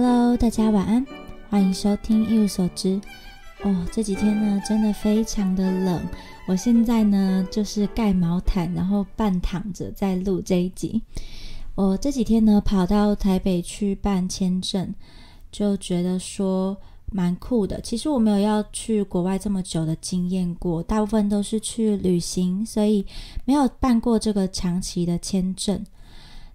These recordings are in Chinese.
Hello，大家晚安，欢迎收听一无所知。哦，这几天呢，真的非常的冷。我现在呢，就是盖毛毯，然后半躺着在录这一集。我这几天呢，跑到台北去办签证，就觉得说蛮酷的。其实我没有要去国外这么久的经验过，大部分都是去旅行，所以没有办过这个长期的签证。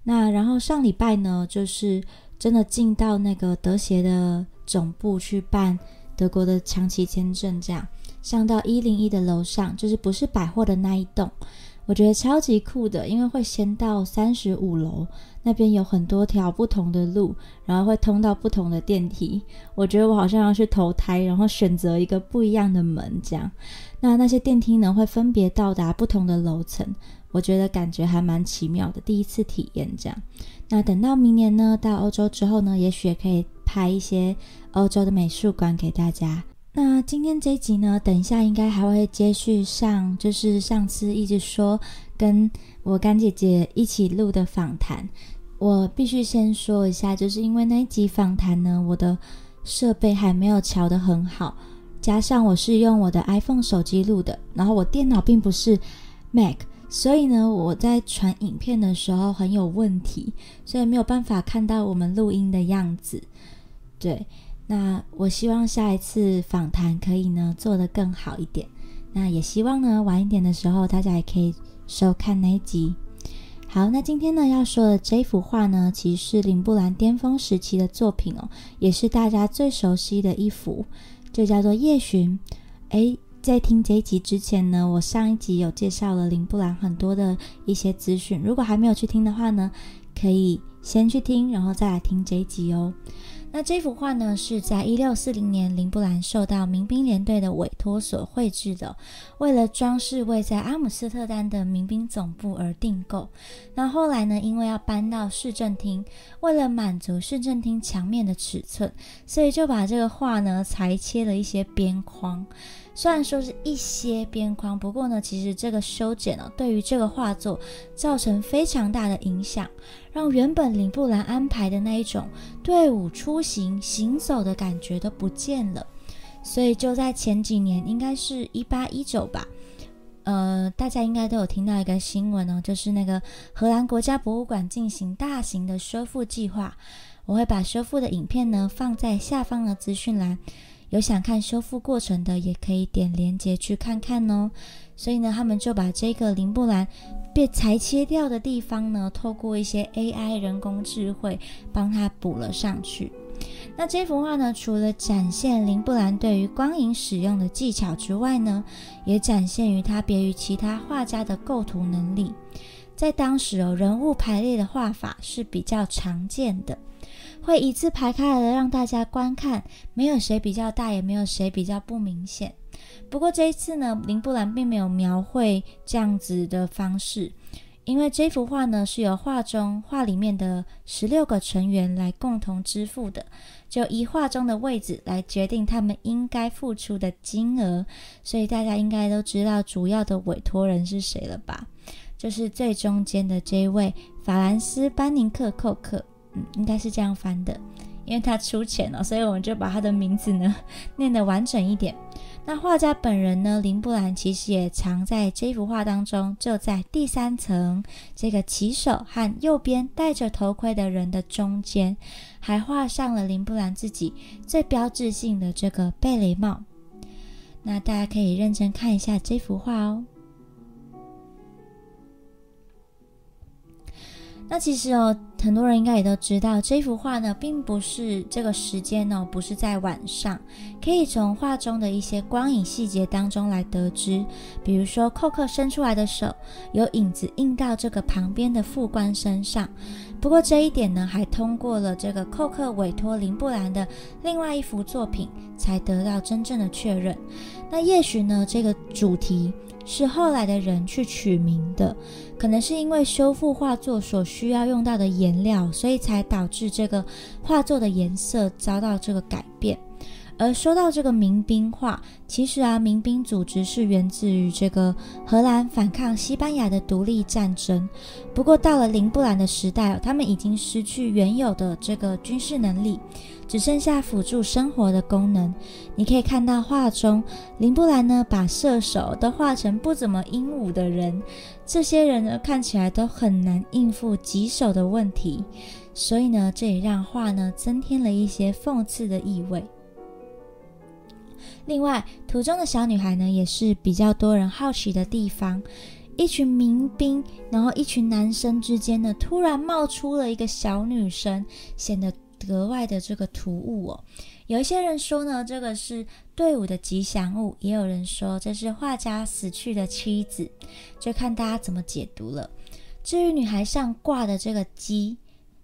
那然后上礼拜呢，就是真的进到那个德协的总部去办。德国的长期签证，这样上到一零一的楼上，就是不是百货的那一栋，我觉得超级酷的，因为会先到三十五楼，那边有很多条不同的路，然后会通到不同的电梯。我觉得我好像要去投胎，然后选择一个不一样的门，这样。那那些电梯呢，会分别到达不同的楼层，我觉得感觉还蛮奇妙的，第一次体验这样。那等到明年呢，到欧洲之后呢，也许也可以拍一些。欧洲的美术馆给大家。那今天这一集呢，等一下应该还会接续上，就是上次一直说跟我干姐姐一起录的访谈。我必须先说一下，就是因为那一集访谈呢，我的设备还没有调得很好，加上我是用我的 iPhone 手机录的，然后我电脑并不是 Mac，所以呢，我在传影片的时候很有问题，所以没有办法看到我们录音的样子。对。那我希望下一次访谈可以呢做得更好一点。那也希望呢晚一点的时候大家也可以收看那一集。好，那今天呢要说的这幅画呢，其实是林布兰巅峰时期的作品哦，也是大家最熟悉的一幅，就叫做《夜巡》。诶，在听这一集之前呢，我上一集有介绍了林布兰很多的一些资讯，如果还没有去听的话呢，可以先去听，然后再来听这一集哦。那这幅画呢，是在一六四零年林布兰受到民兵连队的委托所绘制的，为了装饰位在阿姆斯特丹的民兵总部而订购。那后来呢，因为要搬到市政厅，为了满足市政厅墙面的尺寸，所以就把这个画呢裁切了一些边框。虽然说是一些边框，不过呢，其实这个修剪呢，对于这个画作造成非常大的影响，让原本林布兰安排的那一种队伍出行行走的感觉都不见了。所以就在前几年，应该是一八一九吧，呃，大家应该都有听到一个新闻哦，就是那个荷兰国家博物馆进行大型的修复计划。我会把修复的影片呢放在下方的资讯栏。有想看修复过程的，也可以点连接去看看哦。所以呢，他们就把这个林布兰被裁切掉的地方呢，透过一些 AI 人工智慧帮他补了上去。那这幅画呢，除了展现林布兰对于光影使用的技巧之外呢，也展现于他别于其他画家的构图能力。在当时哦，人物排列的画法是比较常见的。会一字排开来的让大家观看，没有谁比较大，也没有谁比较不明显。不过这一次呢，林布兰并没有描绘这样子的方式，因为这幅画呢是由画中画里面的十六个成员来共同支付的，就以画中的位置来决定他们应该付出的金额。所以大家应该都知道主要的委托人是谁了吧？就是最中间的这位法兰斯·班宁克·寇克。嗯，应该是这样翻的，因为他出钱了，所以我们就把他的名字呢 念得完整一点。那画家本人呢，林布兰其实也藏在这幅画当中，就在第三层这个骑手和右边戴着头盔的人的中间，还画上了林布兰自己最标志性的这个贝雷帽。那大家可以认真看一下这幅画哦。那其实哦，很多人应该也都知道，这幅画呢，并不是这个时间哦，不是在晚上，可以从画中的一些光影细节当中来得知。比如说，寇克伸出来的手有影子映到这个旁边的副官身上。不过这一点呢，还通过了这个寇克委托林布兰的另外一幅作品，才得到真正的确认。那也许呢，这个主题。是后来的人去取名的，可能是因为修复画作所需要用到的颜料，所以才导致这个画作的颜色遭到这个改变。而说到这个民兵化，其实啊，民兵组织是源自于这个荷兰反抗西班牙的独立战争。不过到了林布兰的时代，他们已经失去原有的这个军事能力，只剩下辅助生活的功能。你可以看到画中，林布兰呢把射手都画成不怎么英武的人，这些人呢看起来都很难应付棘手的问题，所以呢，这也让画呢增添了一些讽刺的意味。另外，图中的小女孩呢，也是比较多人好奇的地方。一群民兵，然后一群男生之间呢，突然冒出了一个小女生，显得格外的这个突兀哦。有一些人说呢，这个是队伍的吉祥物；也有人说这是画家死去的妻子，就看大家怎么解读了。至于女孩上挂的这个鸡，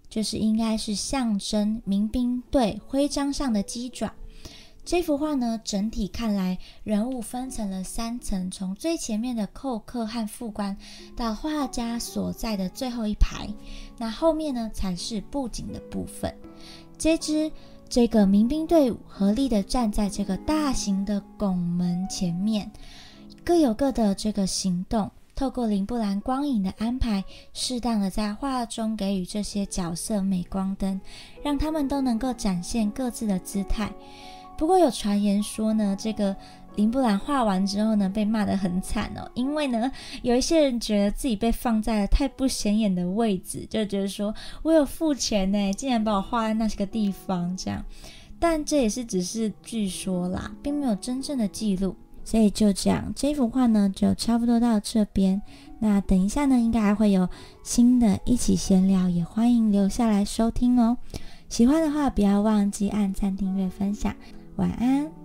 就是应该是象征民兵队徽章上的鸡爪。这幅画呢，整体看来人物分成了三层，从最前面的寇克和副官，到画家所在的最后一排，那后面呢才是布景的部分。这支这个民兵队伍合力的站在这个大型的拱门前面，各有各的这个行动。透过林布兰光影的安排，适当的在画中给予这些角色镁光灯，让他们都能够展现各自的姿态。不过有传言说呢，这个林布兰画完之后呢，被骂得很惨哦，因为呢，有一些人觉得自己被放在了太不显眼的位置，就觉得说我有付钱呢，竟然把我画在那些个地方这样。但这也是只是据说啦，并没有真正的记录。所以就这样，这幅画呢就差不多到这边。那等一下呢，应该还会有新的一起闲聊，也欢迎留下来收听哦。喜欢的话，不要忘记按赞、订阅、分享。晚安。